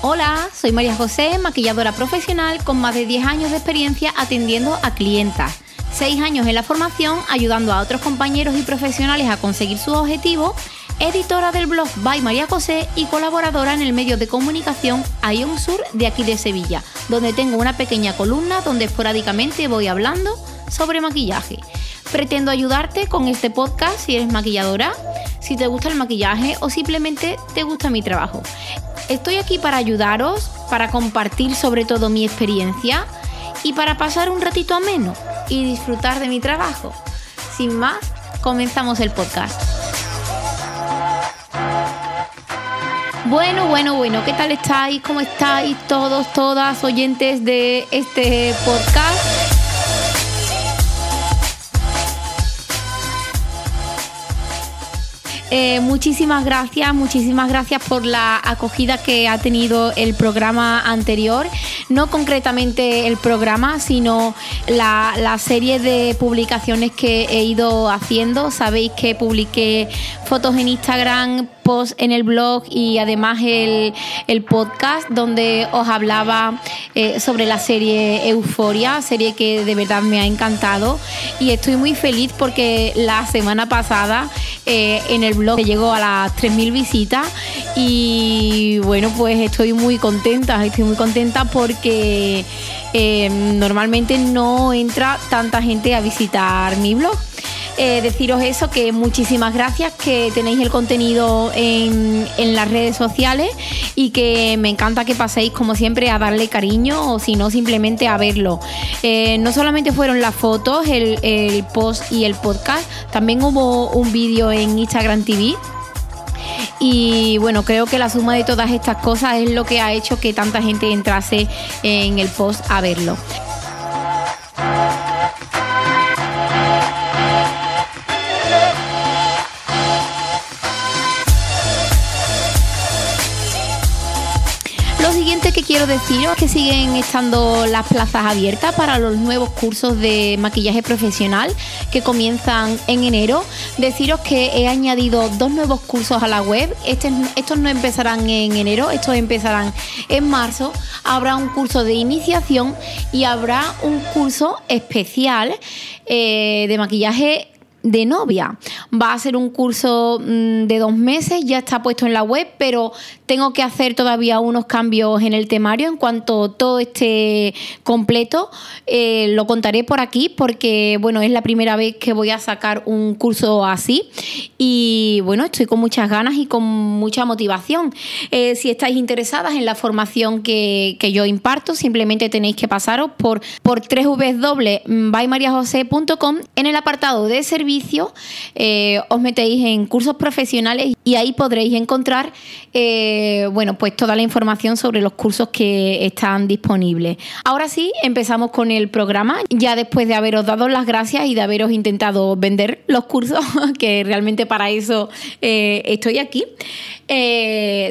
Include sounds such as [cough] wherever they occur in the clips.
Hola, soy María José, maquilladora profesional con más de 10 años de experiencia atendiendo a clientas. 6 años en la formación ayudando a otros compañeros y profesionales a conseguir sus objetivos, editora del blog By María José y colaboradora en el medio de comunicación Ion Sur de aquí de Sevilla, donde tengo una pequeña columna donde esporádicamente voy hablando sobre maquillaje. Pretendo ayudarte con este podcast si eres maquilladora, si te gusta el maquillaje o simplemente te gusta mi trabajo. Estoy aquí para ayudaros, para compartir sobre todo mi experiencia y para pasar un ratito ameno y disfrutar de mi trabajo. Sin más, comenzamos el podcast. Bueno, bueno, bueno, ¿qué tal estáis? ¿Cómo estáis todos, todas oyentes de este podcast? Eh, muchísimas gracias, muchísimas gracias por la acogida que ha tenido el programa anterior. No concretamente el programa, sino la, la serie de publicaciones que he ido haciendo. Sabéis que publiqué fotos en Instagram post en el blog y además el, podcast donde os hablaba eh, sobre la serie Euforia, serie que de verdad me ha encantado y estoy muy feliz porque la semana pasada eh, en el blog llegó a las 3.000 visitas y bueno pues estoy muy contenta, estoy muy contenta porque eh, normalmente no entra tanta gente a visitar mi blog. Eh, deciros eso, que muchísimas gracias, que tenéis el contenido en, las redes sociales y que me encanta que paséis como siempre a darle cariño o si no simplemente a verlo. Eh, no solamente fueron las fotos, el, el post y el podcast, también hubo un vídeo en Instagram TV y bueno, creo que la suma de todas estas cosas es lo que ha hecho que tanta gente entrase en el post a verlo. Quiero deciros que siguen estando las plazas abiertas para los nuevos cursos de maquillaje profesional que comienzan en enero. Deciros que he añadido dos nuevos cursos a la web. Este, estos no empezarán en enero, estos empezarán en marzo. Habrá un curso de iniciación y habrá un curso especial eh, de maquillaje de novia. Va a ser un curso mm, de dos meses, ya está puesto en la web, pero tengo que hacer todavía unos cambios en el temario. En cuanto todo esté completo, eh, lo contaré por aquí porque, bueno, es la primera vez que voy a sacar un curso así y, bueno, estoy con muchas ganas y con mucha motivación. Eh, si estáis interesadas en la formación que, yo imparto, simplemente tenéis que pasaros por, por www.bymariajose.com en el apartado de servicios eh, os metéis en cursos profesionales y ahí podréis encontrar eh, bueno, pues toda la información sobre los cursos que están disponibles. Ahora sí, empezamos con el programa, ya después de haberos dado las gracias y de haberos intentado vender los cursos, [laughs] que realmente para eso eh, estoy aquí.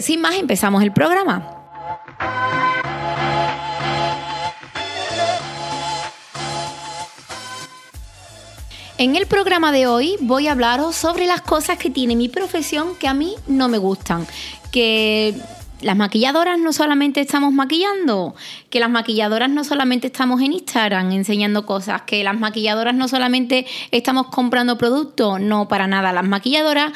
sin más, empezamos el programa. En el programa de hoy voy a hablaros sobre las cosas que tiene mi profesión que a mí no me gustan. Que las maquilladoras no solamente estamos maquillando, que las maquilladoras no solamente estamos en Instagram enseñando cosas, que las maquilladoras no solamente estamos comprando productos, no para nada. Las maquilladoras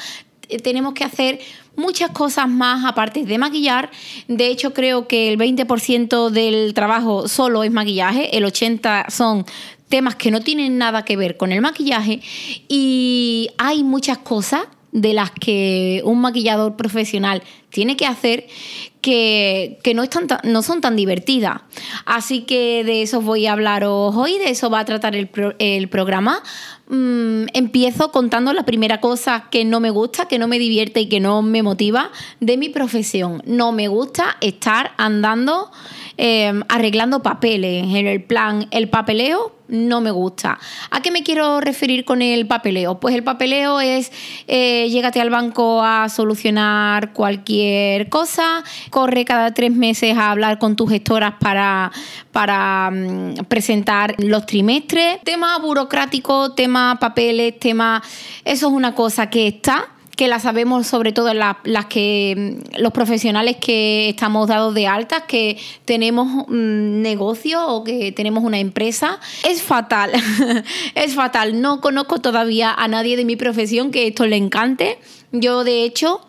eh, tenemos que hacer muchas cosas más aparte de maquillar. De hecho, creo que el 20% del trabajo solo es maquillaje, el 80% son temas que no tienen nada que ver con el maquillaje y hay muchas cosas de las que un maquillador profesional tiene que hacer que, no, son tan divertidas. Así que de eso voy a hablaros hoy, de eso va a tratar el, programa. Mm, empiezo contando la primera cosa que no me gusta, que no me divierte y que no me motiva de mi profesión. No me gusta estar andando em, arreglando papeles, en el plan, el papeleo no me gusta. ¿A qué me quiero referir con el papeleo? Pues el papeleo es eh, llégate al banco a solucionar cualquier cosa, corre cada tres meses a hablar con tus gestoras para, para mm, presentar los trimestres. Tema burocrático, tema papeles, tema... Eso es una cosa que está que la sabemos sobre todo las, que mm, los profesionales que estamos dados de altas, que tenemos un negocio o que tenemos una empresa. Es fatal, [laughs] es fatal. No conozco todavía a nadie de mi profesión que esto le encante. Yo de hecho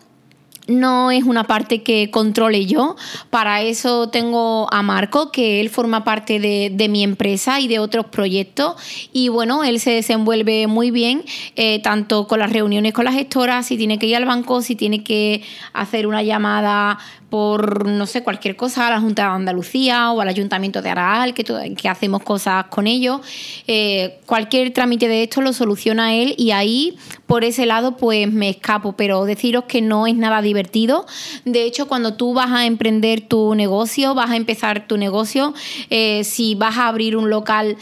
no es una parte que controle yo. Para eso tengo a Marco, que él forma parte de, mi empresa y de otros proyectos. Y bueno, él se desenvuelve muy bien, eh, tanto con las reuniones con las gestoras, si tiene que ir al banco, si tiene que hacer una llamada por, no sé, cualquier cosa a la Junta de Andalucía o al Ayuntamiento de Araal, que, hacemos cosas con ellos. Eh, cualquier trámite de esto lo soluciona él y ahí, por ese lado, pues me escapo. Pero deciros que no es nada divertido. De hecho, cuando tú vas a emprender tu negocio, vas a empezar tu negocio, eh, si vas a abrir un local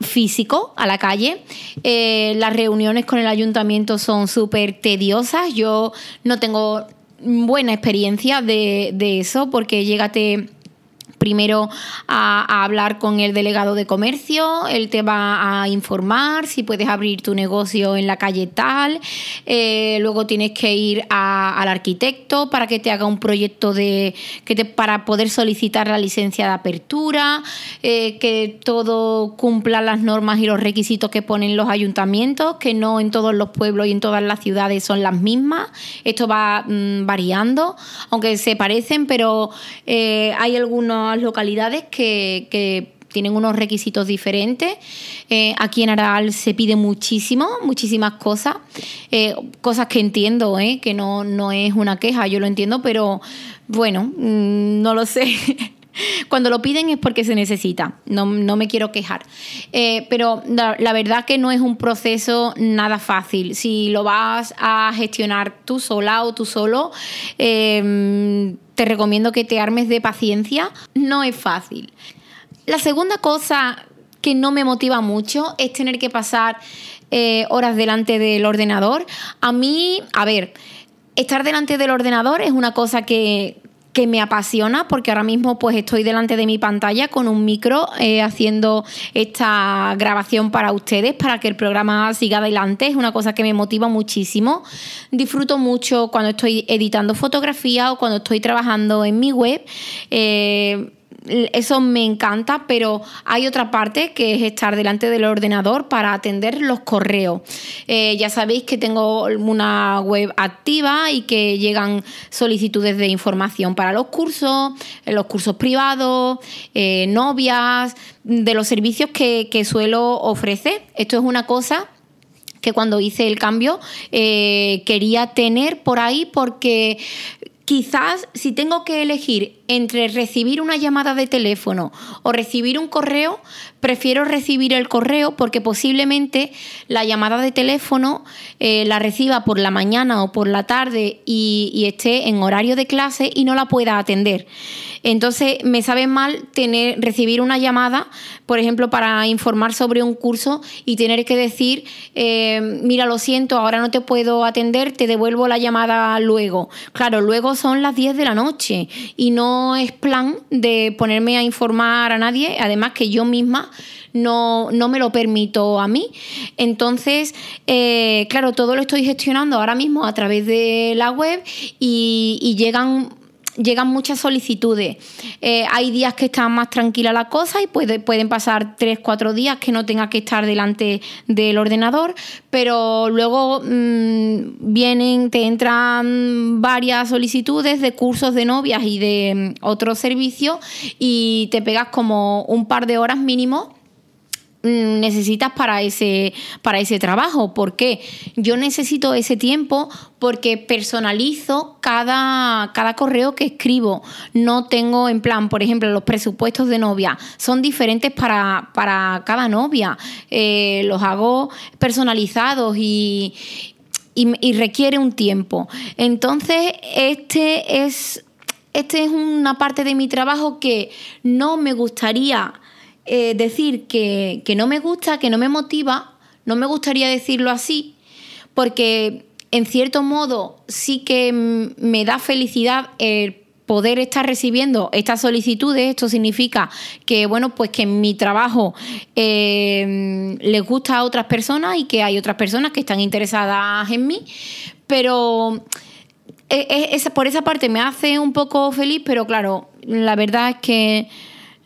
físico a la calle. Eh, las reuniones con el ayuntamiento son súper tediosas. Yo no tengo buena experiencia de, de eso, porque llégate primero a, hablar con el delegado de comercio, él te va a informar si puedes abrir tu negocio en la calle tal, eh, luego tienes que ir al arquitecto para que te haga un proyecto de que te, para poder solicitar la licencia de apertura, eh, que todo cumpla las normas y los requisitos que ponen los ayuntamientos, que no en todos los pueblos y en todas las ciudades son las mismas. Esto va mm, variando, aunque se parecen, pero eh, hay algunos localidades que, tienen unos requisitos diferentes. Eh, aquí en Aral se pide muchísimo, muchísimas cosas, eh, cosas que entiendo, eh, que no, no es una queja, yo lo entiendo, pero bueno, mm, no lo sé. [laughs] Cuando lo piden es porque se necesita, no, me quiero quejar. pero la, verdad que no es un proceso nada fácil. Si lo vas a gestionar tú sola o tú solo, te recomiendo que te armes de paciencia. No es fácil. La segunda cosa que no me motiva mucho es tener que pasar eh, horas delante del ordenador. A mí, a ver, estar delante del ordenador es una cosa que, que me apasiona porque ahora mismo pues estoy delante de mi pantalla con un micro eh, haciendo esta grabación para ustedes para que el programa siga adelante. Es una cosa que me motiva muchísimo. Disfruto mucho cuando estoy editando fotografía o cuando estoy trabajando en mi web. Eh, eso me encanta, pero hay otra parte que es estar delante del ordenador para atender los correos. Eh, ya sabéis que tengo una web activa y que llegan solicitudes de información para los cursos, los cursos privados, eh, novias, de los servicios que, suelo ofrecer. Esto es una cosa que cuando hice el cambio eh, quería tener por ahí porque quizás si tengo que elegir entre recibir una llamada de teléfono o recibir un correo, prefiero recibir el correo porque posiblemente la llamada de teléfono eh, la reciba por la mañana o por la tarde y, esté en horario de clase y no la pueda atender. Entonces me sabe mal tener, recibir una llamada, por ejemplo, para informar sobre un curso y tener que decir, eh, mira, lo siento, ahora no te puedo atender, te devuelvo la llamada luego. Claro, luego son las 10 de la noche y no es plan de ponerme a informar a nadie, además que yo misma no, no me lo permito a mí. Entonces, eh, claro, todo lo estoy gestionando ahora mismo a través de la web y llegan llegan muchas solicitudes. Eh, hay días que está más tranquila la cosa y puede, pueden pasar tres, cuatro días que no tenga que estar delante del ordenador, pero luego mm, vienen, te entran varias solicitudes de cursos de novias y de mm, otros servicios y te pegas como un par de horas mínimo necesitas para ese, para ese trabajo. ¿Por qué? Yo necesito ese tiempo porque personalizo cada, cada correo que escribo. No tengo en plan, por ejemplo, los presupuestos de novia son diferentes para, cada novia. Eh, los hago personalizados y, y requiere un tiempo. Entonces, este es esta es una parte de mi trabajo que no me gustaría eh, decir que, que no me gusta, que no me motiva, no me gustaría decirlo así, porque en cierto modo sí que me da felicidad el poder estar recibiendo estas solicitudes. Esto significa que, bueno, pues que mi trabajo eh, les gusta a otras personas y que hay otras personas que están interesadas en mí. Pero eh, por esa parte me hace un poco feliz, pero claro, la verdad es que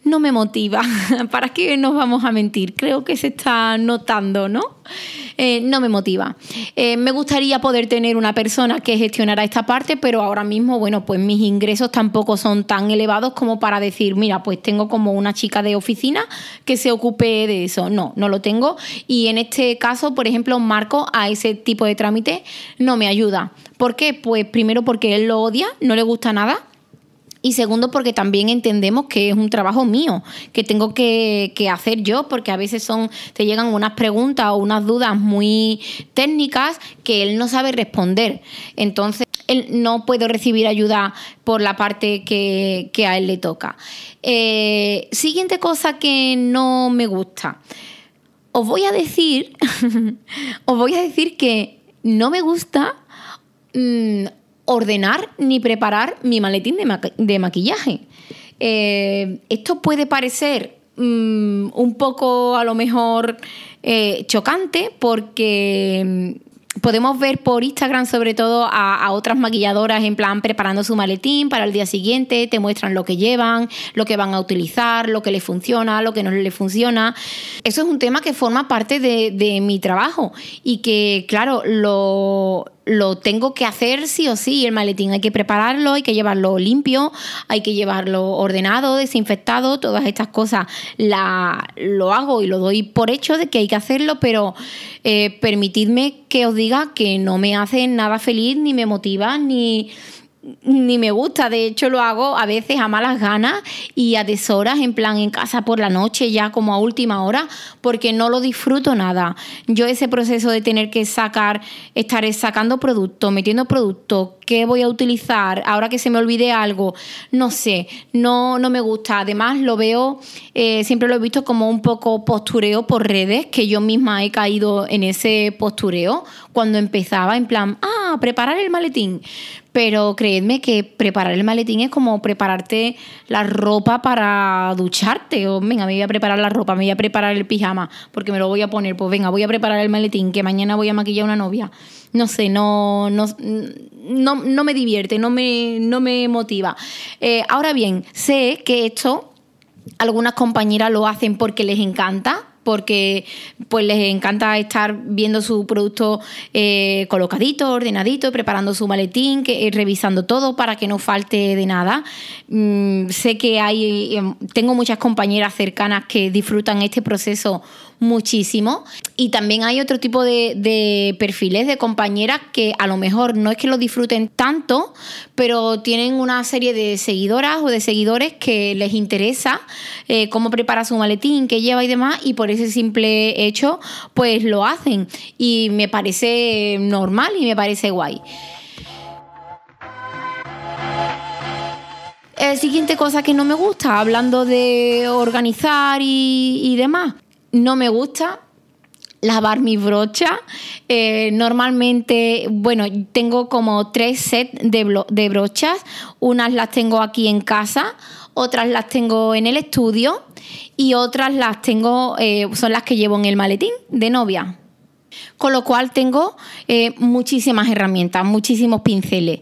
no me motiva. [laughs] ¿Para qué nos vamos a mentir? Creo que se está notando, ¿no? Eh, no me motiva. Eh, me gustaría poder tener una persona que gestionara esta parte, pero ahora mismo, bueno, pues mis ingresos tampoco son tan elevados como para decir, mira, pues tengo como una chica de oficina que se ocupe de eso. No, no lo tengo. Y en este caso, por ejemplo, Marco a ese tipo de trámite no me ayuda. ¿Por qué? Pues primero porque él lo odia, no le gusta nada y segundo, porque también entendemos que es un trabajo mío, que tengo que, hacer yo, porque a veces son, te llegan unas preguntas o unas dudas muy técnicas que él no sabe responder. Entonces, él no puede recibir ayuda por la parte que, a él le toca. Eh, siguiente cosa que no me gusta. Os voy a decir, [laughs] os voy a decir que no me gusta mm, ordenar ni preparar mi maletín de, maquillaje. Eh, esto puede parecer mm, un poco a lo mejor eh, chocante porque mm, podemos ver por Instagram sobre todo a, otras maquilladoras en plan preparando su maletín para el día siguiente, te muestran lo que llevan, lo que van a utilizar, lo que les funciona, lo que no les funciona. Eso es un tema que forma parte de, de mi trabajo y que, claro, lo, lo tengo que hacer sí o sí. El maletín hay que prepararlo, hay que llevarlo limpio, hay que llevarlo ordenado, desinfectado, todas estas cosas la, lo hago y lo doy por hecho de que hay que hacerlo, pero eh, permitidme que os diga que no me hace nada feliz, ni me motiva, ni ni me gusta, de hecho lo hago a veces a malas ganas y a deshoras, en plan en casa por la noche, ya como a última hora, porque no lo disfruto nada. Yo ese proceso de tener que sacar, estar sacando producto, metiendo producto, qué voy a utilizar, ahora que se me olvide algo, no sé, no, no me gusta. Además lo veo, eh, siempre lo he visto como un poco postureo por redes, que yo misma he caído en ese postureo cuando empezaba, en plan, ah, preparar el maletín pero creedme que preparar el maletín es como prepararte la ropa para ducharte. O venga, me voy a preparar la ropa, me voy a preparar el pijama, porque me lo voy a poner. Pues venga, voy a preparar el maletín, que mañana voy a maquillar una novia. No sé, no, no, no, me divierte, no me, no me motiva. Eh, ahora bien, sé que esto algunas compañeras lo hacen porque les encanta, porque pues les encanta estar viendo su producto eh, colocadito, ordenadito, preparando su maletín, que, eh, revisando todo para que no falte de nada. Mm, sé que hay, em, tengo muchas compañeras cercanas que disfrutan este proceso muchísimo. Y también hay otro tipo de, perfiles de compañeras que a lo mejor no es que lo disfruten tanto, pero tienen una serie de seguidoras o de seguidores que les interesa eh, cómo prepara su maletín, qué lleva y demás, y por ese simple hecho, pues lo hacen. Y me parece normal y me parece guay. Eh, siguiente cosa que no me gusta, hablando de organizar y demás, no me gusta lavar mi brocha. Eh, normalmente, bueno, tengo como tres sets de, brochas. Unas las tengo aquí en casa, otras las tengo en el estudio y otras las tengo, eh, son las que llevo en el maletín de novia. Con lo cual tengo eh, muchísimas herramientas, muchísimos pinceles.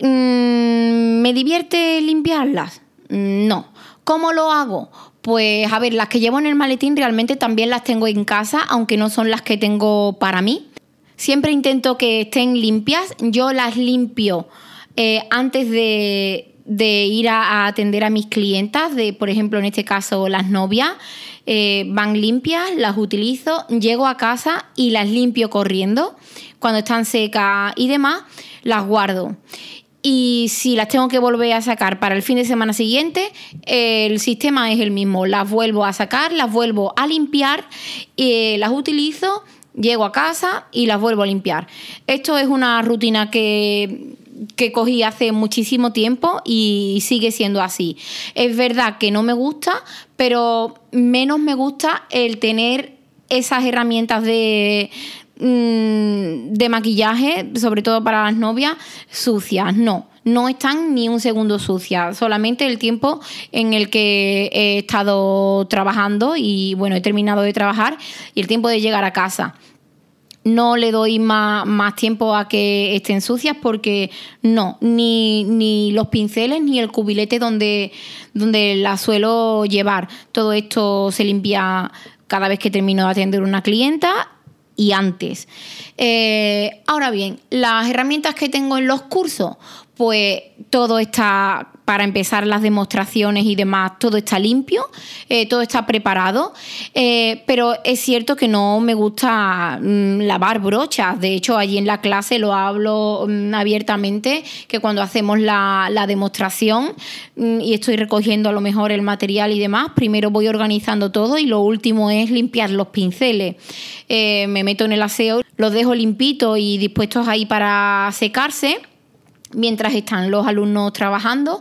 Mm, ¿Me divierte limpiarlas? No. ¿Cómo lo hago? Pues a ver, las que llevo en el maletín realmente también las tengo en casa, aunque no son las que tengo para mí. Siempre intento que estén limpias. Yo las limpio eh, antes de, ir a, atender a mis clientas, de por ejemplo en este caso las novias. Eh, van limpias, las utilizo, llego a casa y las limpio corriendo. Cuando están secas y demás, las guardo y si las tengo que volver a sacar para el fin de semana siguiente, el sistema es el mismo. Las vuelvo a sacar, las vuelvo a limpiar, eh, las utilizo, llego a casa y las vuelvo a limpiar. Esto es una rutina que que cogí hace muchísimo tiempo y sigue siendo así. Es verdad que no me gusta, pero menos me gusta el tener esas herramientas de, mm, de maquillaje, sobre todo para las novias, sucias. No, no están ni un segundo sucias, solamente el tiempo en el que he estado trabajando y bueno, he terminado de trabajar y el tiempo de llegar a casa no le doy más, tiempo a que estén sucias porque no, ni, ni, los pinceles ni el cubilete donde, donde la suelo llevar. Todo esto se limpia cada vez que termino de atender una clienta y antes. Eh, ahora bien, las herramientas que tengo en los cursos, pues todo está para empezar las demostraciones y demás, todo está limpio, eh, todo está preparado, eh, pero es cierto que no me gusta mm, lavar brochas. De hecho, allí en la clase lo hablo mm, abiertamente, que cuando hacemos la, demostración mm, y estoy recogiendo a lo mejor el material y demás, primero voy organizando todo y lo último es limpiar los pinceles. Eh, me meto en el aseo, los dejo limpitos y dispuestos ahí para secarse mientras están los alumnos trabajando,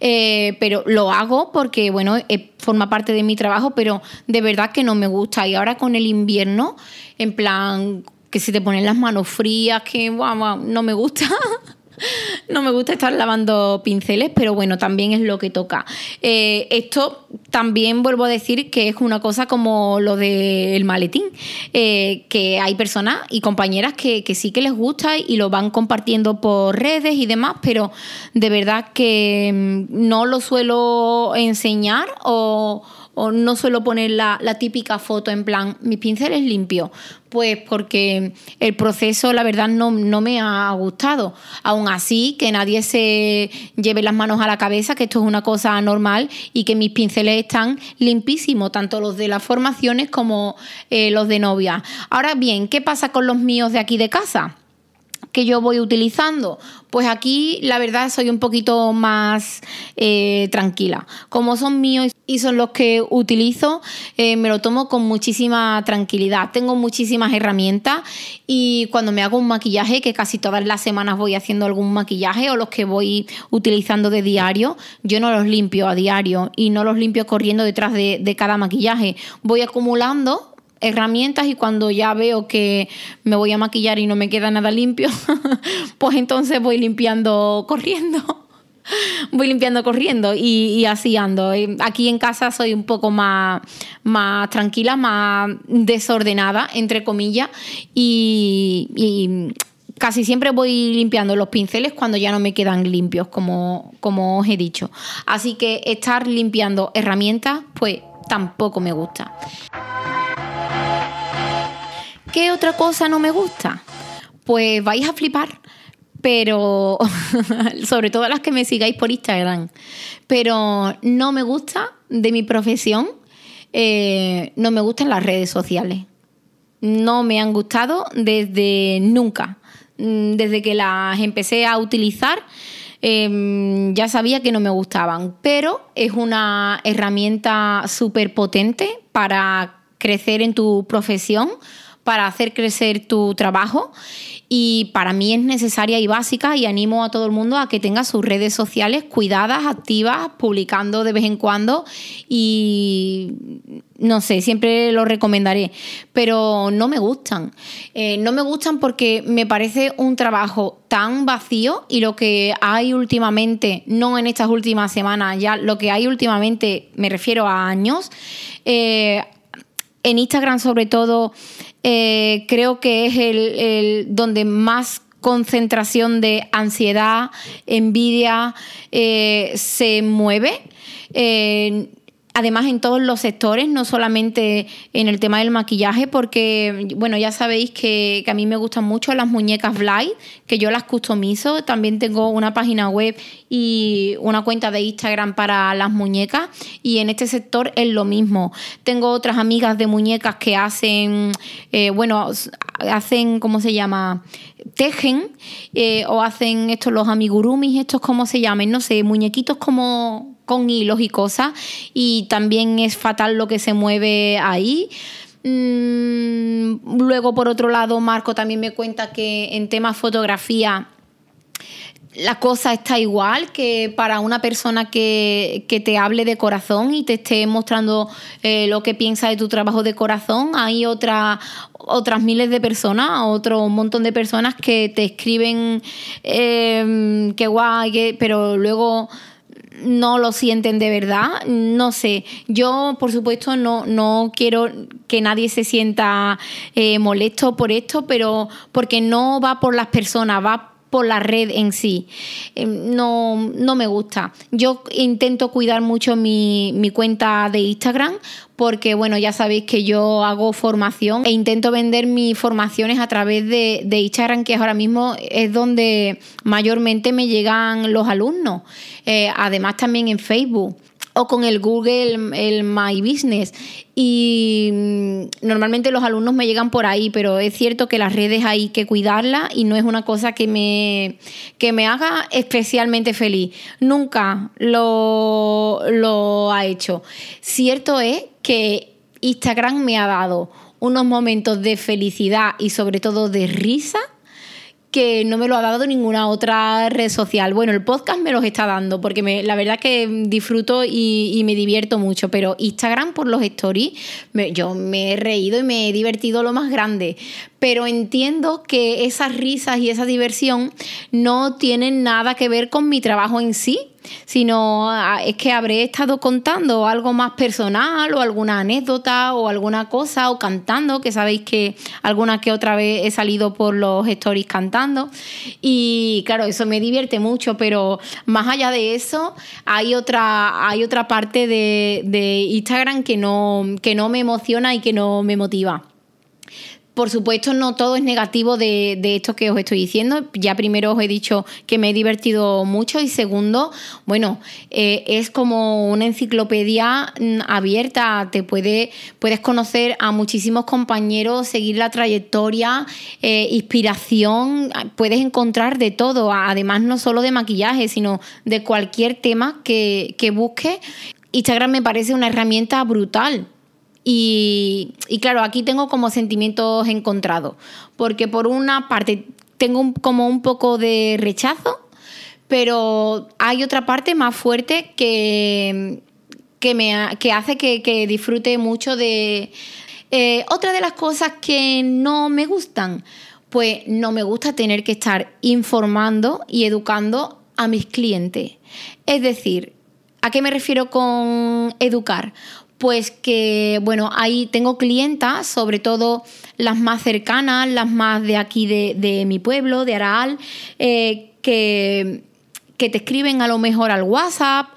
eh, pero lo hago porque, bueno, eh, forma parte de mi trabajo, pero de verdad que no me gusta. Y ahora con el invierno, en plan, que se te ponen las manos frías, que no me gusta. [laughs] no me gusta estar lavando pinceles, pero bueno, también es lo que toca. Eh, esto también vuelvo a decir que es una cosa como lo del maletín, eh, que hay personas y compañeras que, sí que les gusta y lo van compartiendo por redes y demás, pero de verdad que mm, no lo suelo enseñar o o no suelo poner la, típica foto en plan, mi pincel es limpio, pues porque el proceso la verdad no, no, me ha gustado. Aún así, que nadie se lleve las manos a la cabeza, que esto es una cosa normal y que mis pinceles están limpísimos, tanto los de las formaciones como eh, los de novia. Ahora bien, ¿qué pasa con los míos de aquí de casa? Yo voy utilizando? Pues aquí la verdad soy un poquito más eh, tranquila. Como son míos y son los que utilizo, eh, me lo tomo con muchísima tranquilidad. Tengo muchísimas herramientas y cuando me hago un maquillaje, que casi todas las semanas voy haciendo algún maquillaje o los que voy utilizando de diario, yo no los limpio a diario y no los limpio corriendo detrás de, de cada maquillaje. Voy acumulando herramientas y cuando ya veo que me voy a maquillar y no me queda nada limpio, [laughs] pues entonces voy limpiando corriendo. [laughs] Voy limpiando corriendo y, así ando. Aquí en casa soy un poco más, más tranquila, más desordenada, entre comillas, y, y casi siempre voy limpiando los pinceles cuando ya no me quedan limpios, como, como os he dicho. Así que estar limpiando herramientas, pues tampoco me gusta. ¿Qué otra cosa no me gusta? Pues vais a flipar, pero [laughs] sobre todo las que me sigáis por Instagram. Pero no me gusta de mi profesión, eh, no me gustan las redes sociales. No me han gustado desde nunca. Mm, desde que las empecé a utilizar, em, ya sabía que no me gustaban, pero es una herramienta súper potente para crecer en tu profesión para hacer crecer tu trabajo. Y para mí es necesaria y básica y animo a todo el mundo a que tenga sus redes sociales cuidadas, activas, publicando de vez en cuando. Y no sé, siempre lo recomendaré, pero no me gustan. Eh, no me gustan porque me parece un trabajo tan vacío y lo que hay últimamente, no en estas últimas semanas, ya lo que hay últimamente, me refiero a años, eh, en Instagram sobre todo eh, creo que es el, donde más concentración de ansiedad, envidia eh, se mueve. Eh, además en todos los sectores, no solamente en el tema del maquillaje, porque, bueno, ya sabéis que, a mí me gustan mucho las muñecas Blind, que yo las customizo. También tengo una página web y una cuenta de Instagram para las muñecas. Y en este sector es lo mismo. Tengo otras amigas de muñecas que hacen, eh, bueno, hacen, ¿cómo se llama? Tejen eh, o hacen estos los amigurumis, estos, ¿cómo se llaman? No sé, muñequitos como con hilos y cosas y también es fatal lo que se mueve ahí. Mm, luego, por otro lado, Marco también me cuenta que en temas fotografía la cosa está igual que para una persona que, te hable de corazón y te esté mostrando eh, lo que piensa de tu trabajo de corazón. Hay otra, otras miles de personas, otro montón de personas que te escriben eh, que guay, pero luego no lo sienten de verdad. No sé, yo por supuesto no, no quiero que nadie se sienta eh, molesto por esto, pero porque no va por las personas, va por la red en sí. Eh, no, no me gusta. Yo intento cuidar mucho mi, mi, cuenta de Instagram porque, bueno, ya sabéis que yo hago formación e intento vender mis formaciones a través de, de Instagram, que ahora mismo es donde mayormente me llegan los alumnos. Eh, además también en Facebook o con el Google, el My Business. Y mm, normalmente los alumnos me llegan por ahí, pero es cierto que las redes hay que cuidarlas y no es una cosa que me, que me haga especialmente feliz. Nunca lo, lo ha hecho. Cierto es que Instagram me ha dado unos momentos de felicidad y sobre todo de risa que no me lo ha dado ninguna otra red social. Bueno, el podcast me los está dando porque me, la verdad que disfruto y, me divierto mucho, pero Instagram por los stories, yo me he reído y me he divertido lo más grande, pero entiendo que esas risas y esa diversión no tienen nada que ver con mi trabajo en sí sino ah, es que habré estado contando algo más personal o alguna anécdota o alguna cosa o cantando, que sabéis que alguna que otra vez he salido por los stories cantando y claro, eso me divierte mucho, pero más allá de eso hay otra, hay otra parte de, de Instagram que no, que no me emociona y que no me motiva. Por supuesto, no todo es negativo de, esto que os estoy diciendo. Ya primero os he dicho que me he divertido mucho y segundo, bueno, eh, es como una enciclopedia abierta. Te puede, puedes conocer a muchísimos compañeros, seguir la trayectoria, eh, inspiración, puedes encontrar de todo. Además, no solo de maquillaje, sino de cualquier tema que, que busques. Instagram me parece una herramienta brutal y, claro, aquí tengo como sentimientos encontrados, porque por una parte tengo como un poco de rechazo, pero hay otra parte más fuerte que, que, me, que hace que, disfrute mucho de... Eh, otra de las cosas que no me gustan, pues no me gusta tener que estar informando y educando a mis clientes. Es decir, ¿a qué me refiero con educar? Pues que, bueno, ahí tengo clientas, sobre todo las más cercanas, las más de aquí de, mi pueblo, de Araal, eh, que, que te escriben a lo mejor al WhatsApp,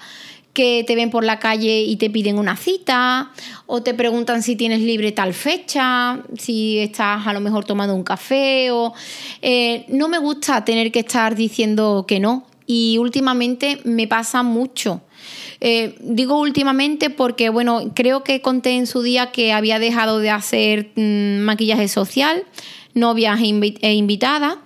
que te ven por la calle y te piden una cita, o te preguntan si tienes libre tal fecha, si estás a lo mejor tomando un café, o eh, no me gusta tener que estar diciendo que no. Y últimamente me pasa mucho eh, digo últimamente porque, bueno, creo que conté en su día que había dejado de hacer mm, maquillaje social, novias e, e invitadas.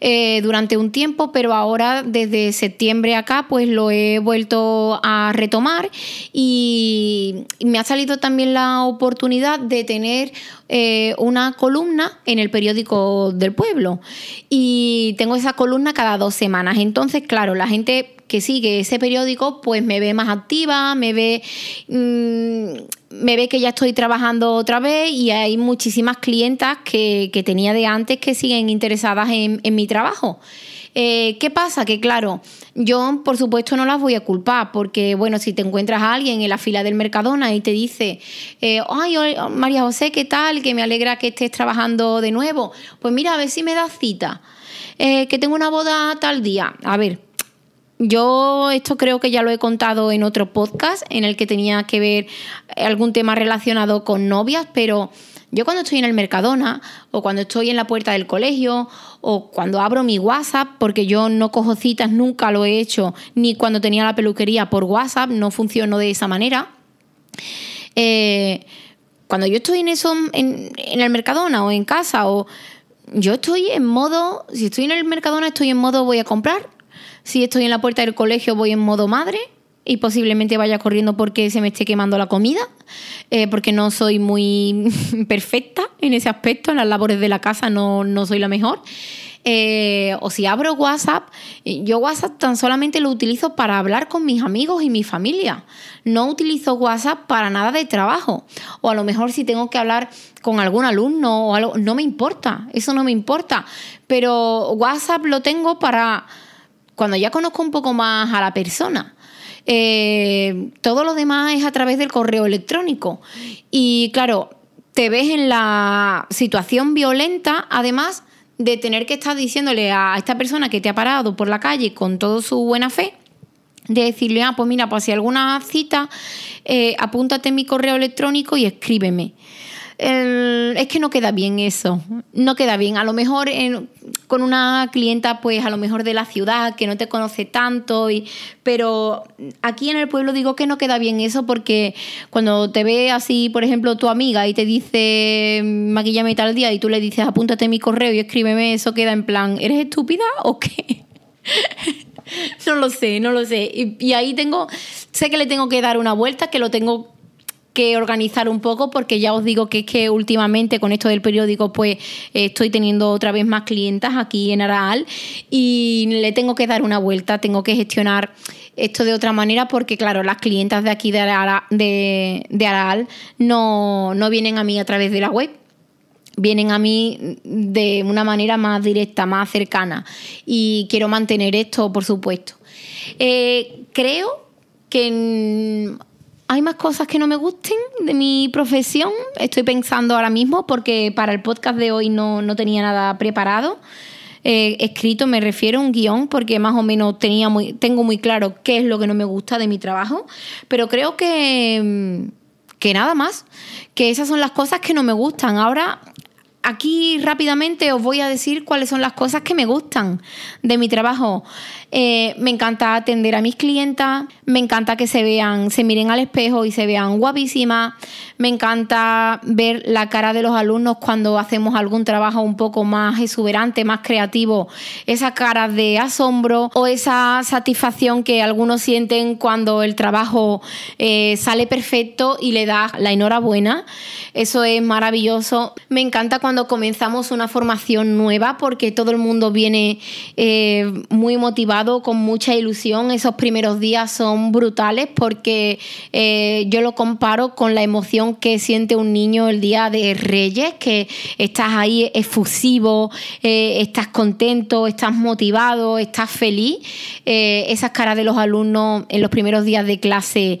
Eh, durante un tiempo, pero ahora desde septiembre acá pues lo he vuelto a retomar y me ha salido también la oportunidad de tener eh, una columna en el periódico del pueblo y tengo esa columna cada dos semanas. Entonces, claro, la gente que sigue ese periódico, pues me ve más activa, me ve, mm, me ve que ya estoy trabajando otra vez y hay muchísimas clientas que, tenía de antes que siguen interesadas en, mi trabajo. Eh, ¿Qué pasa? Que claro, yo por supuesto no las voy a culpar, porque bueno, si te encuentras a alguien en la fila del Mercadona y te dice, eh, ay, María José, ¿qué tal? Que me alegra que estés trabajando de nuevo. Pues mira, a ver si me das cita. Eh, que tengo una boda tal día. A ver, yo esto creo que ya lo he contado en otro podcast en el que tenía que ver algún tema relacionado con novias, pero yo cuando estoy en el Mercadona o cuando estoy en la puerta del colegio o cuando abro mi WhatsApp, porque yo no cojo citas, nunca lo he hecho, ni cuando tenía la peluquería por WhatsApp, no funcionó de esa manera. Eh, cuando yo estoy en eso, en, en el Mercadona o en casa, o yo estoy en modo, si estoy en el Mercadona, estoy en modo voy a comprar si estoy en la puerta del colegio voy en modo madre y posiblemente vaya corriendo porque se me esté quemando la comida, eh, porque no soy muy [laughs] perfecta en ese aspecto, en las labores de la casa no, no soy la mejor. eh, o si abro WhatsApp, yo WhatsApp tan solamente lo utilizo para hablar con mis amigos y mi familia. No utilizo WhatsApp para nada de trabajo. O a lo mejor si tengo que hablar con algún alumno o algo, no me importa, eso no me importa. Pero WhatsApp lo tengo para cuando ya conozco un poco más a la persona. Eh, todo lo demás es a través del correo electrónico. Y claro, te ves en la situación violenta, además de tener que estar diciéndole a esta persona que te ha parado por la calle con toda su buena fe, de decirle, ah, pues mira, pues si alguna cita, eh, apúntate en mi correo electrónico y escríbeme es que no queda bien eso, no queda bien. A lo mejor con una clienta, pues a lo mejor de la ciudad, que no te conoce tanto, y, pero aquí en el pueblo digo que no queda bien eso porque cuando te ve así, por ejemplo, tu amiga y te dice, maquillame tal día, y tú le dices, apúntate mi correo y escríbeme, eso queda en plan, ¿eres estúpida o qué? [laughs] no lo sé, no lo sé. Y, y ahí tengo, sé que le tengo que dar una vuelta, que lo tengo que organizar un poco porque ya os digo que es que últimamente con esto del periódico pues estoy teniendo otra vez más clientas aquí en Araal y le tengo que dar una vuelta, tengo que gestionar esto de otra manera porque claro, las clientas de aquí de, Araal no, no vienen a mí a través de la web vienen a mí de una manera más directa, más cercana. Y quiero mantener esto, por supuesto. Eh, creo que hay más cosas que no me gusten de mi profesión. Estoy pensando ahora mismo porque para el podcast de hoy no, tenía nada preparado. Eh, escrito, me refiero a un guion, porque más o menos tenía muy, tengo muy claro qué es lo que no me gusta de mi trabajo. Pero creo que, que nada más, que esas son las cosas que no me gustan. Ahora aquí rápidamente os voy a decir cuáles son las cosas que me gustan de mi trabajo. Eh, me encanta atender a mis clientas, me encanta que se vean, se miren al espejo y se vean guapísimas. Me encanta ver la cara de los alumnos cuando hacemos algún trabajo un poco más exuberante, más creativo. Esas caras de asombro o esa satisfacción que algunos sienten cuando el trabajo eh, sale perfecto y le da la enhorabuena. Eso es maravilloso. Me encanta cuando comenzamos una formación nueva porque todo el mundo viene eh, muy motivado, con mucha ilusión. Esos primeros días son brutales porque eh, yo lo comparo con la emoción que siente un niño el día de Reyes, que estás ahí efusivo, eh, estás contento, estás motivado, estás feliz. esas caras de los alumnos en los primeros días de clase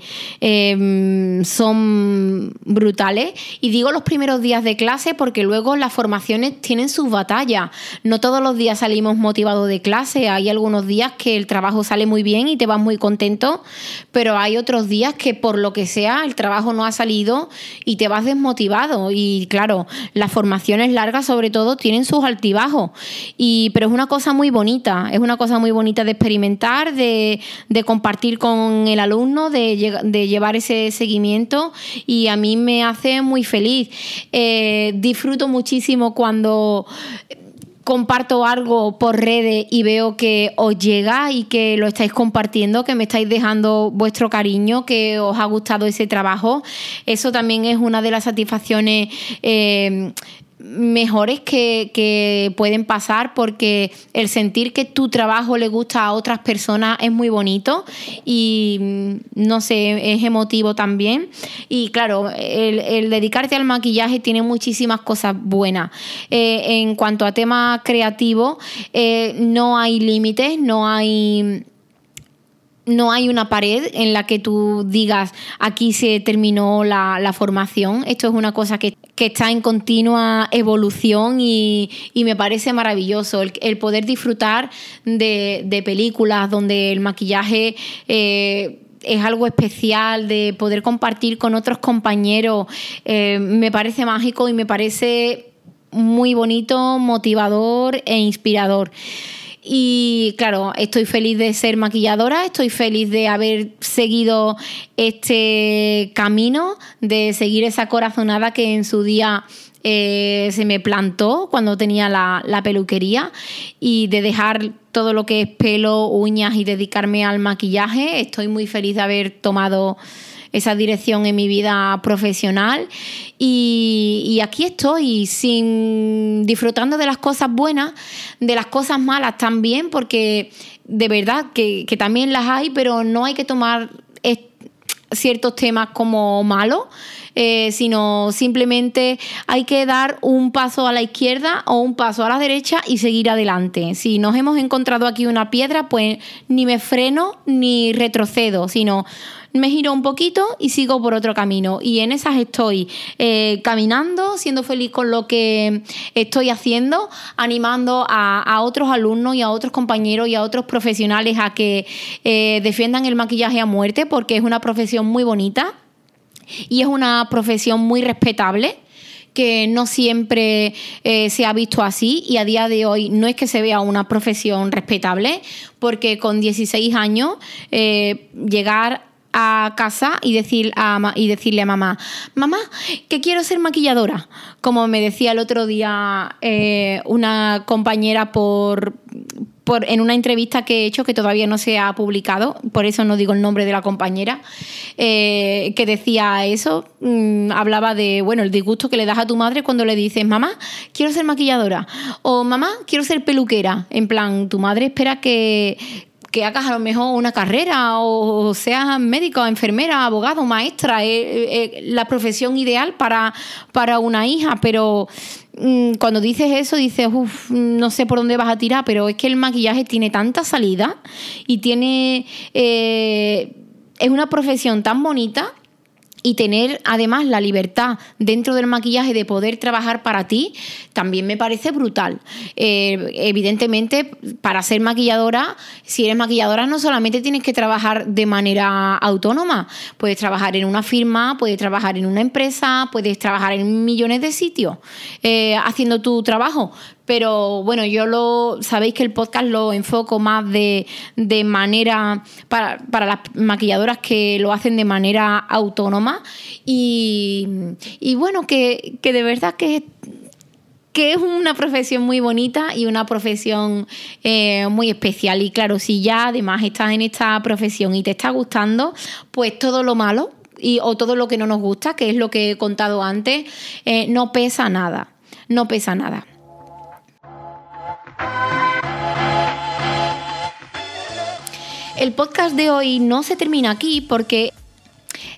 son brutales y digo los primeros días de clase porque luego las formaciones tienen sus batallas. No todos los días salimos motivados de clase. Hay algunos días que el trabajo sale muy bien y te vas muy contento, pero hay otros días que por lo que sea el trabajo no ha salido y te vas desmotivado. Y claro, las formaciones largas sobre todo tienen sus altibajos. Y, pero es una cosa muy bonita, es una cosa muy bonita de experimentar, de, compartir con el alumno, de, de llevar ese seguimiento y a mí me hace muy feliz. Eh, disfruto muchísimo cuando comparto algo por redes y veo que os llega y que lo estáis compartiendo, que me estáis dejando vuestro cariño, que os ha gustado ese trabajo. Eso también es una de las satisfacciones eh, mejores que, pueden pasar porque el sentir que tu trabajo le gusta a otras personas es muy bonito y mm, no sé, es emotivo también. Y claro, el, dedicarte al maquillaje tiene muchísimas cosas buenas. Eh, en cuanto a tema creativo, eh, no hay límites, no hay no hay una pared en la que tú digas aquí se terminó la, formación. Esto es una cosa que, está en continua evolución y, me parece maravilloso el, poder disfrutar de, películas donde el maquillaje... Eh, es algo especial de poder compartir con otros compañeros. Eh, me parece mágico y me parece muy bonito, motivador e inspirador. Y claro, estoy feliz de ser maquilladora, estoy feliz de haber seguido este camino, de seguir esa corazonada que en su día eh, se me plantó cuando tenía la, peluquería y de dejar todo lo que es pelo, uñas y dedicarme al maquillaje. Estoy muy feliz de haber tomado esa dirección en mi vida profesional y, aquí estoy sin disfrutando de las cosas buenas, de las cosas malas también, porque de verdad que, también las hay, pero no hay que tomar ciertos temas como malos. Eh, sino simplemente hay que dar un paso a la izquierda o un paso a la derecha y seguir adelante. Si nos hemos encontrado aquí una piedra, pues ni me freno ni retrocedo, sino me giro un poquito y sigo por otro camino. Y en esas estoy eh, caminando, siendo feliz con lo que estoy haciendo, animando a, otros alumnos y a otros compañeros y a otros profesionales a que eh, defiendan el maquillaje a muerte porque es una profesión muy bonita y es una profesión muy respetable que no siempre eh, se ha visto así y a día de hoy no es que se vea una profesión respetable, porque con 16 años eh, llegar a casa y, decir a, y decirle a mamá, mamá, que quiero ser maquilladora. Como me decía el otro día eh, una compañera por, en una entrevista que he hecho que todavía no se ha publicado, por eso no digo el nombre de la compañera, eh, que decía eso, mm, hablaba de, bueno, el disgusto que le das a tu madre cuando le dices, mamá, quiero ser maquilladora, o mamá, quiero ser peluquera. En plan, tu madre espera que, que hagas a lo mejor una carrera o seas médico, enfermera, abogado, maestra, es, la profesión ideal para, para una hija, pero mm, cuando dices eso dices, uff, no sé por dónde vas a tirar, pero es que el maquillaje tiene tanta salida y tiene... Eh, es una profesión tan bonita y tener además la libertad dentro del maquillaje de poder trabajar para ti, también me parece brutal. Eh, evidentemente, para ser maquilladora, si eres maquilladora no solamente tienes que trabajar de manera autónoma, puedes trabajar en una firma, puedes trabajar en una empresa, puedes trabajar en millones de sitios eh, haciendo tu trabajo, pero bueno, yo lo sabéis que el podcast lo enfoco más de, manera para, las maquilladoras que lo hacen de manera autónoma y, bueno, que, de verdad que, que es una profesión muy bonita y una profesión eh, muy especial. Y claro, si ya además estás en esta profesión y te está gustando, pues todo lo malo y, o todo lo que no nos gusta, que es lo que he contado antes, eh, no pesa nada, no pesa nada. El podcast de hoy no se termina aquí porque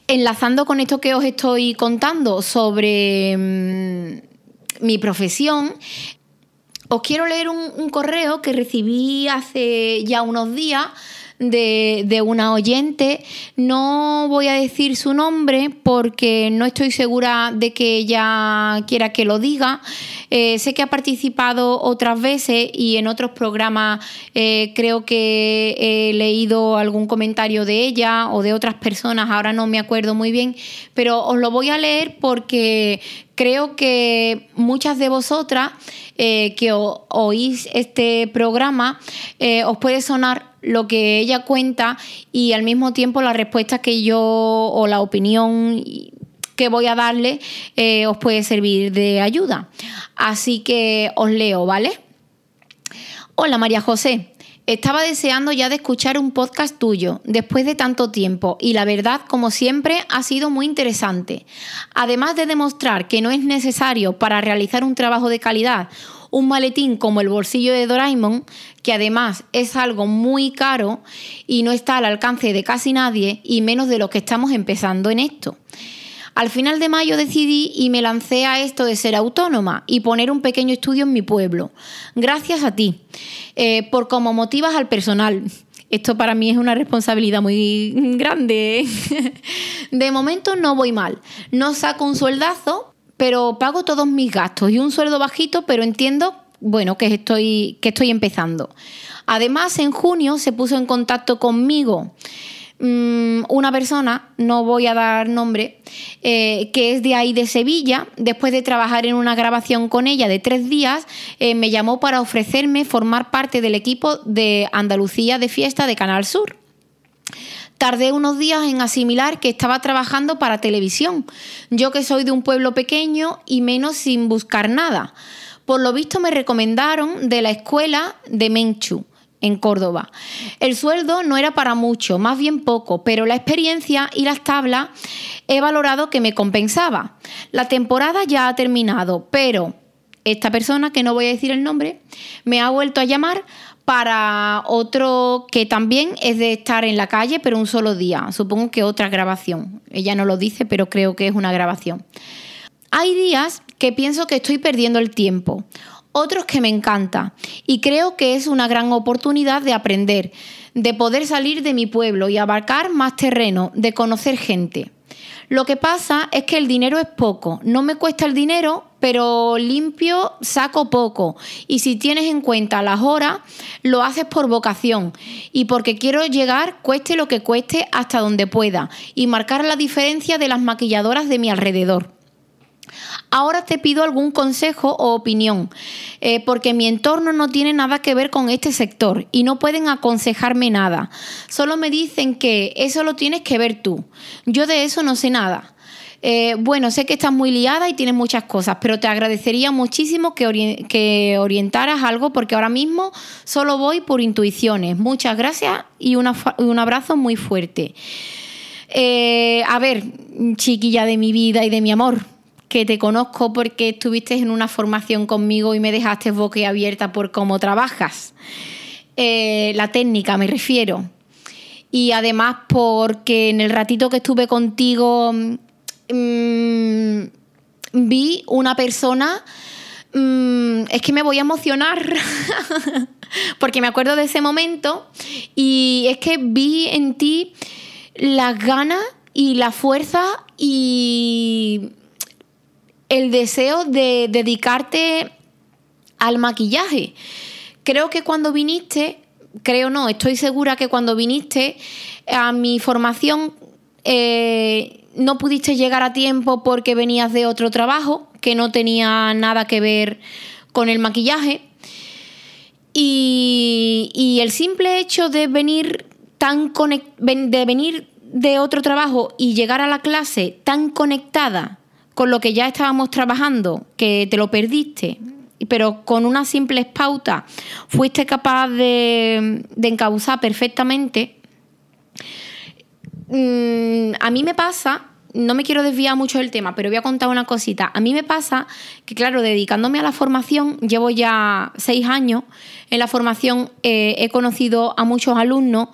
enlazando con esto que os estoy contando sobre mm, mi profesión, os quiero leer un correo que recibí hace ya unos días de, una oyente. No voy a decir su nombre porque no estoy segura de que ella quiera que lo diga. Eh, sé que ha participado otras veces y en otros programas eh, creo que he leído algún comentario de ella o de otras personas, ahora no me acuerdo muy bien, pero os lo voy a leer porque creo que muchas de vosotras eh, que oís este programa os puede sonar lo que ella cuenta y al mismo tiempo la respuesta que yo o la opinión que voy a darle eh, os puede servir de ayuda. Así que os leo, ¿vale? Hola María José. Estaba deseando ya de escuchar un podcast tuyo después de tanto tiempo y la verdad, como siempre, ha sido muy interesante. Además de demostrar que no es necesario para realizar un trabajo de calidad un maletín como el bolsillo de Doraemon, que además es algo muy caro y no está al alcance de casi nadie y menos de los que estamos empezando en esto. Al final de mayo decidí y me lancé a esto de ser autónoma y poner un pequeño estudio en mi pueblo. Gracias a ti, eh, por cómo motivas al personal. Esto para mí es una responsabilidad muy grande. [laughs] de momento no voy mal. No saco un sueldazo, pero pago todos mis gastos y un sueldo bajito, pero entiendo, bueno, que estoy, que estoy empezando. Además, en junio se puso en contacto conmigo mm, una persona, no voy a dar nombre, eh, que es de ahí de Sevilla. Después de trabajar en una grabación con ella de tres días, eh, me llamó para ofrecerme formar parte del equipo de Andalucía de Fiesta de Canal Sur. Tardé unos días en asimilar que estaba trabajando para televisión, yo que soy de un pueblo pequeño y menos sin buscar nada. Por lo visto me recomendaron de la escuela de Menchu en Córdoba. El sueldo no era para mucho, más bien poco, pero la experiencia y las tablas he valorado que me compensaba. La temporada ya ha terminado, pero esta persona, que no voy a decir el nombre, me ha vuelto a llamar para otro que también es de estar en la calle, pero un solo día. Supongo que otra grabación. Ella no lo dice, pero creo que es una grabación. Hay días que pienso que estoy perdiendo el tiempo, otros que me encanta y creo que es una gran oportunidad de aprender, de poder salir de mi pueblo y abarcar más terreno, de conocer gente. Lo que pasa es que el dinero es poco. No me cuesta el dinero, pero limpio saco poco. Y si tienes en cuenta las horas, lo haces por vocación y porque quiero llegar, cueste lo que cueste, hasta donde pueda y marcar la diferencia de las maquilladoras de mi alrededor. Ahora te pido algún consejo o opinión, eh, porque mi entorno no tiene nada que ver con este sector y no pueden aconsejarme nada. Solo me dicen que eso lo tienes que ver tú. Yo de eso no sé nada. Eh, bueno, sé que estás muy liada y tienes muchas cosas, pero te agradecería muchísimo que, orientaras algo porque ahora mismo solo voy por intuiciones. Muchas gracias y un abrazo muy fuerte. Eh, a ver, chiquilla de mi vida y de mi amor, que te conozco porque estuviste en una formación conmigo y me dejaste abierta por cómo trabajas. Eh, la técnica me refiero. Y además porque en el ratito que estuve contigo mm, vi una persona... Mm, es que me voy a emocionar [laughs] porque me acuerdo de ese momento y es que vi en ti las ganas y la fuerza y el deseo de dedicarte al maquillaje. Creo que cuando viniste, creo no, estoy segura que cuando viniste a mi formación eh, no pudiste llegar a tiempo porque venías de otro trabajo que no tenía nada que ver con el maquillaje. Y, el simple hecho de venir tan de venir de otro trabajo y llegar a la clase tan conectada con lo que ya estábamos trabajando, que te lo perdiste, pero con una simple pauta fuiste capaz de, encauzar perfectamente, mm, a mí me pasa, no me quiero desviar mucho del tema, pero voy a contar una cosita. A mí me pasa que, claro, dedicándome a la formación, llevo ya seis años. En la formación eh, he conocido a muchos alumnos,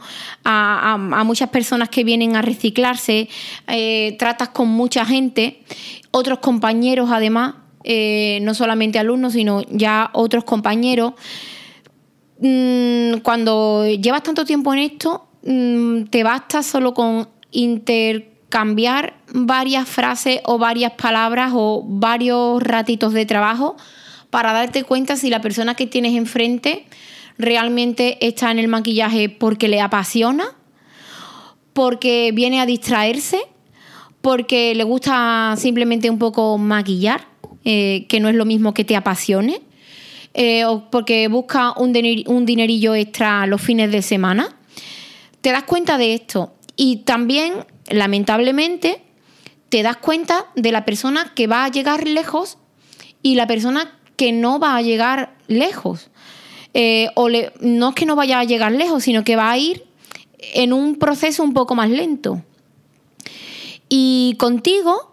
a, muchas personas que vienen a reciclarse, eh, tratas con mucha gente otros compañeros además, eh, no solamente alumnos, sino ya otros compañeros. Mm, cuando llevas tanto tiempo en esto, mm, te basta solo con intercambiar varias frases o varias palabras o varios ratitos de trabajo para darte cuenta si la persona que tienes enfrente realmente está en el maquillaje porque le apasiona, porque viene a distraerse porque le gusta simplemente un poco maquillar, eh, que no es lo mismo que te apasione, eh, o porque busca un, un dinerillo extra los fines de semana. Te das cuenta de esto y también, lamentablemente, te das cuenta de la persona que va a llegar lejos y la persona que no va a llegar lejos. Eh, o no es que no vaya a llegar lejos, sino que va a ir en un proceso un poco más lento. Y contigo,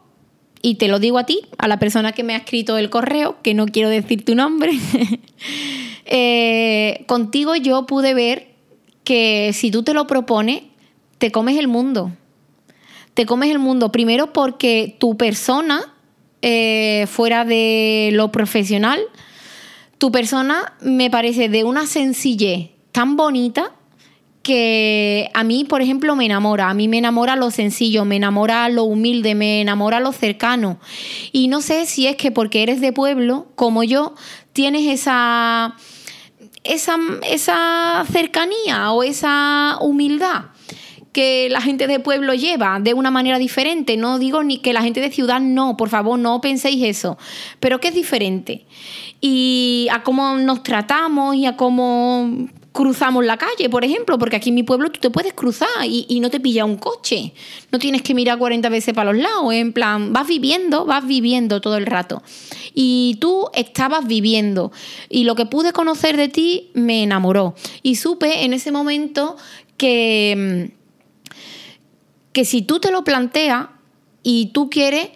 y te lo digo a ti, a la persona que me ha escrito el correo, que no quiero decir tu nombre, [laughs] eh, contigo yo pude ver que si tú te lo propones, te comes el mundo. Te comes el mundo primero porque tu persona, eh, fuera de lo profesional, tu persona me parece de una sencillez tan bonita que a mí, por ejemplo, me enamora. A mí me enamora lo sencillo, me enamora lo humilde, me enamora lo cercano. Y no sé si es que porque eres de pueblo, como yo, tienes esa, esa, esa cercanía o esa humildad que la gente de pueblo lleva de una manera diferente. No digo ni que la gente de ciudad no, por favor, no penséis eso, pero que es diferente. Y a cómo nos tratamos y a cómo cruzamos la calle, por ejemplo, porque aquí en mi pueblo tú te puedes cruzar y, no te pilla un coche. No tienes que mirar 40 veces para los lados. En plan, vas viviendo, vas viviendo todo el rato. Y tú estabas viviendo. Y lo que pude conocer de ti me enamoró. Y supe en ese momento que, que si tú te lo planteas y tú quieres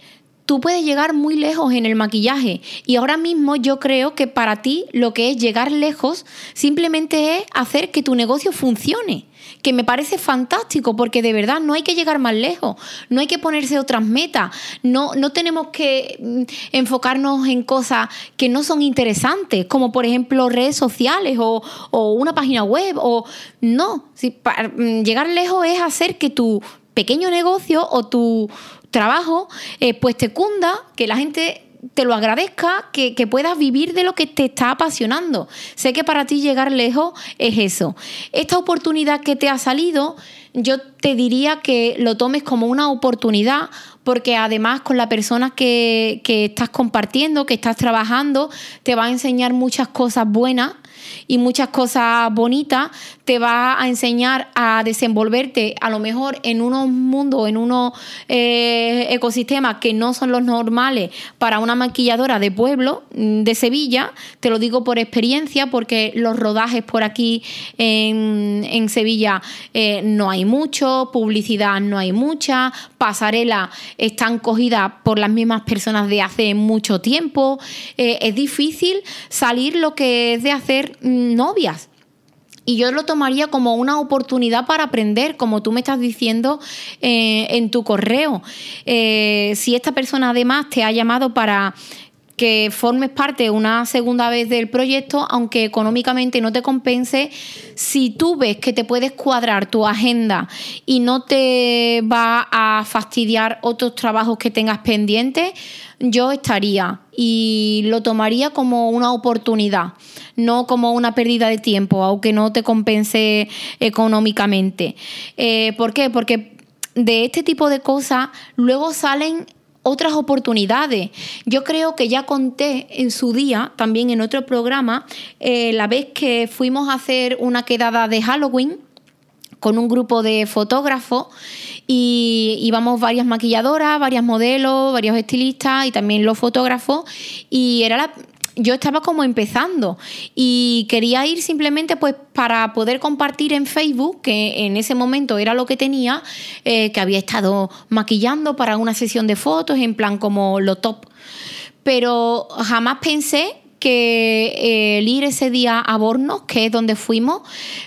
tú puedes llegar muy lejos en el maquillaje. Y ahora mismo yo creo que para ti lo que es llegar lejos simplemente es hacer que tu negocio funcione. Que me parece fantástico porque de verdad no hay que llegar más lejos, no hay que ponerse otras metas, no, no tenemos que mm, enfocarnos en cosas que no son interesantes, como por ejemplo redes sociales o, una página web. o No, para, mm, llegar lejos es hacer que tu pequeño negocio o tu, trabajo, eh, pues te cunda, que la gente te lo agradezca, que, puedas vivir de lo que te está apasionando. Sé que para ti llegar lejos es eso. Esta oportunidad que te ha salido, yo te diría que lo tomes como una oportunidad porque además con la persona que, que estás compartiendo, que estás trabajando, te va a enseñar muchas cosas buenas y muchas cosas bonitas, te va a enseñar a desenvolverte a lo mejor en unos mundos, en unos eh, ecosistemas que no son los normales para una maquilladora de pueblo mm, de Sevilla. Te lo digo por experiencia porque los rodajes por aquí en, Sevilla eh, no hay mucho, publicidad no hay mucha, pasarela están cogidas por las mismas personas de hace mucho tiempo. Eh, es difícil salir lo que es de hacer mm, novias y yo lo tomaría como una oportunidad para aprender, como tú me estás diciendo eh, en tu correo. Eh, si esta persona además te ha llamado para que formes parte una segunda vez del proyecto, aunque económicamente no te compense, si tú ves que te puedes cuadrar tu agenda y no te va a fastidiar otros trabajos que tengas pendientes, yo estaría y lo tomaría como una oportunidad no como una pérdida de tiempo, aunque no te compense económicamente. Eh, ¿Por qué? Porque de este tipo de cosas luego salen otras oportunidades. Yo creo que ya conté en su día, también en otro programa, eh, la vez que fuimos a hacer una quedada de Halloween con un grupo de fotógrafos y íbamos varias maquilladoras, varias modelos, varios estilistas y también los fotógrafos y era la, yo estaba como empezando y quería ir simplemente pues para poder compartir en Facebook, que en ese momento era lo que tenía, eh, que había estado maquillando para una sesión de fotos en plan como lo top. Pero jamás pensé que eh, el ir ese día a Bornos, que es donde fuimos,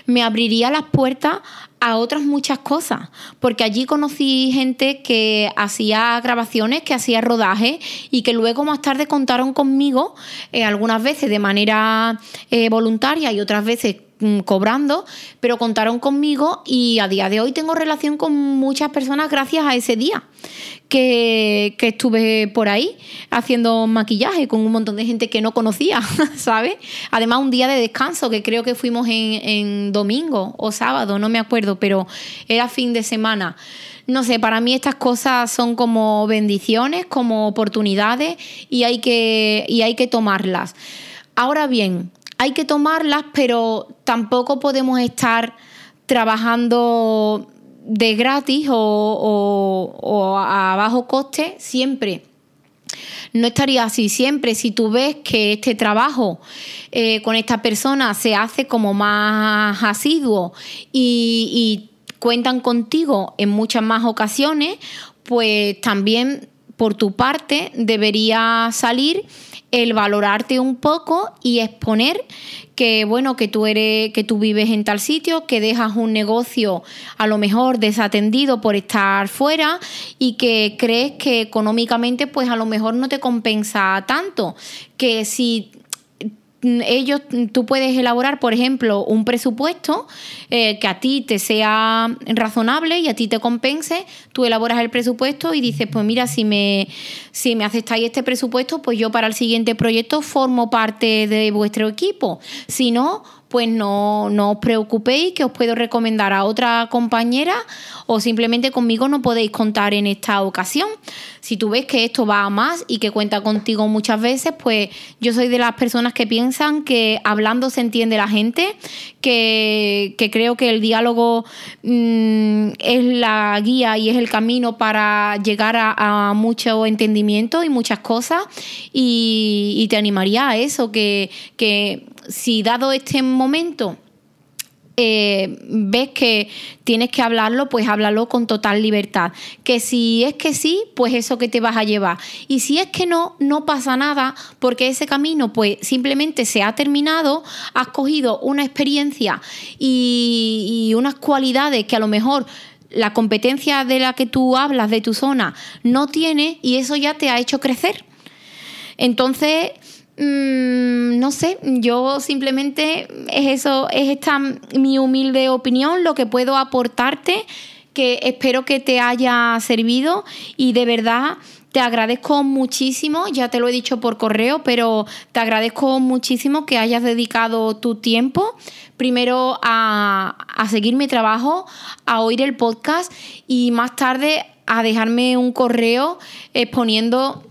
me abriría las puertas a otras muchas cosas, porque allí conocí gente que hacía grabaciones, que hacía rodaje y que luego más tarde contaron conmigo, eh, algunas veces de manera eh, voluntaria y otras veces cobrando, pero contaron conmigo y a día de hoy tengo relación con muchas personas gracias a ese día que, estuve por ahí haciendo maquillaje con un montón de gente que no conocía, [laughs] ¿sabes? Además, un día de descanso, que creo que fuimos en, en domingo o sábado, no me acuerdo, pero era fin de semana. No sé, para mí estas cosas son como bendiciones, como oportunidades y hay que, y hay que tomarlas. Ahora bien, hay que tomarlas, pero tampoco podemos estar trabajando de gratis o, a bajo coste siempre. No estaría así siempre. Si tú ves que este trabajo eh, con esta persona se hace como más asiduo y, y cuentan contigo en muchas más ocasiones, pues también por tu parte debería salir el valorarte un poco y exponer que bueno, que tú eres, que tú vives en tal sitio, que dejas un negocio a lo mejor desatendido por estar fuera y que crees que económicamente pues a lo mejor no te compensa tanto. Que si ellos, tú puedes elaborar, por ejemplo, un presupuesto eh, que a ti te sea razonable y a ti te compense. Tú elaboras el presupuesto y dices, pues mira, si me, si me aceptáis este presupuesto, pues yo para el siguiente proyecto formo parte de vuestro equipo. Si no, pues no, no os preocupéis, que os puedo recomendar a otra compañera o simplemente conmigo no podéis contar en esta ocasión. Si tú ves que esto va a más y que cuenta contigo muchas veces, pues yo soy de las personas que piensan que hablando se entiende la gente, que, creo que el diálogo mm, es la guía y es el camino para llegar a, mucho entendimiento y muchas cosas y, te animaría a eso, que, que si dado este momento eh, ves que tienes que hablarlo, pues háblalo con total libertad. Que si es que sí, pues eso que te vas a llevar. Y si es que no, no pasa nada, porque ese camino pues simplemente se ha terminado, has cogido una experiencia y, y unas cualidades que a lo mejor la competencia de la que tú hablas, de tu zona, no tiene y eso ya te ha hecho crecer. Entonces, Mm, no sé, yo simplemente es eso, es esta mi humilde opinión, lo que puedo aportarte, que espero que te haya servido y de verdad te agradezco muchísimo, ya te lo he dicho por correo, pero te agradezco muchísimo que hayas dedicado tu tiempo primero a, a seguir mi trabajo, a oír el podcast y más tarde a dejarme un correo exponiendo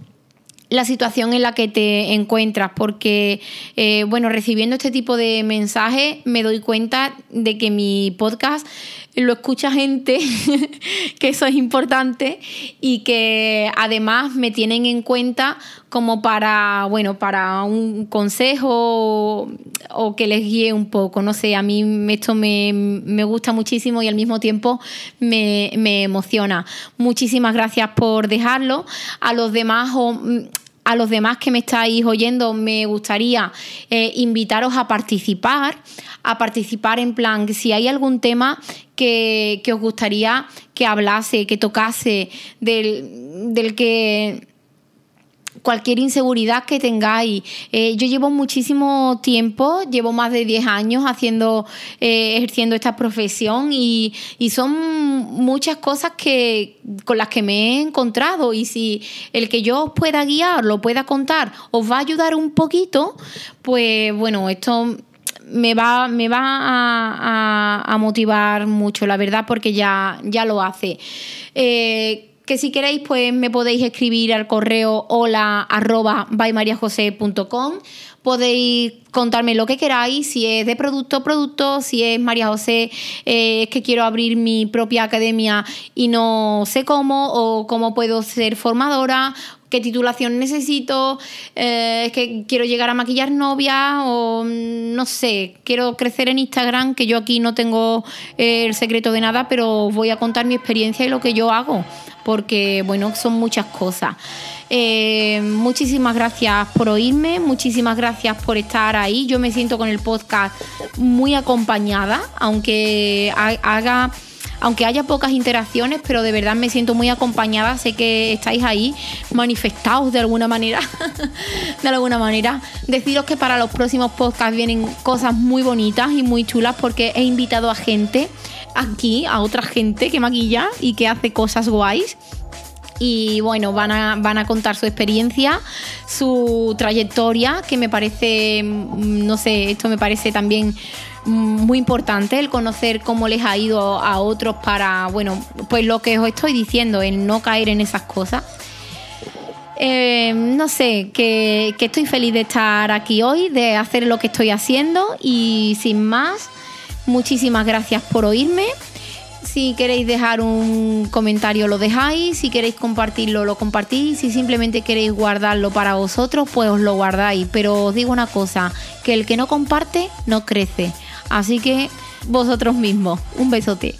la situación en la que te encuentras, porque, eh, bueno, recibiendo este tipo de mensajes me doy cuenta de que mi podcast lo escucha gente, [laughs] que eso es importante y que además me tienen en cuenta como para, bueno, para un consejo o, que les guíe un poco. No sé, a mí esto me, me gusta muchísimo y al mismo tiempo me, me, emociona. Muchísimas gracias por dejarlo. A los demás o a los demás que me estáis oyendo, me gustaría eh, invitaros a participar, a participar en plan, si hay algún tema que, os gustaría que hablase, que tocase, del, del que cualquier inseguridad que tengáis. Eh, yo llevo muchísimo tiempo, llevo más de 10 años haciendo, eh, ejerciendo esta profesión y, son muchas cosas que, con las que me he encontrado y si el que yo os pueda guiar, lo pueda contar, os va a ayudar un poquito, pues bueno, esto me va, me va a, motivar mucho, la verdad, porque ya, ya lo hace. Eh, que si queréis pues me podéis escribir al correo hola arroba podéis contarme lo que queráis, si es de producto, producto, si es María José, eh, es que quiero abrir mi propia academia y no sé cómo, o cómo puedo ser formadora, qué titulación necesito, eh, es que quiero llegar a maquillar novia o mm, no sé, quiero crecer en Instagram, que yo aquí no tengo eh, el secreto de nada, pero voy a contar mi experiencia y lo que yo hago, porque bueno, son muchas cosas. Eh, muchísimas gracias por oírme, muchísimas gracias por estar ahí. Yo me siento con el podcast muy acompañada, aunque haga aunque haya pocas interacciones, pero de verdad me siento muy acompañada. Sé que estáis ahí manifestados de alguna manera. [laughs] de alguna manera. Deciros que para los próximos podcasts vienen cosas muy bonitas y muy chulas porque he invitado a gente aquí, a otra gente que maquilla y que hace cosas guays y bueno, van a, van a contar su experiencia, su trayectoria, que me parece, mm, no sé, esto me parece también muy importante el conocer cómo les ha ido a otros para, bueno, pues lo que os estoy diciendo, el no caer en esas cosas. Eh, no sé, que, que estoy feliz de estar aquí hoy, de hacer lo que estoy haciendo y sin más, muchísimas gracias por oírme. Si queréis dejar un comentario lo dejáis, si queréis compartirlo lo compartís, si simplemente queréis guardarlo para vosotros pues os lo guardáis. Pero os digo una cosa, que el que no comparte no crece. Así que vosotros mismos, un besote.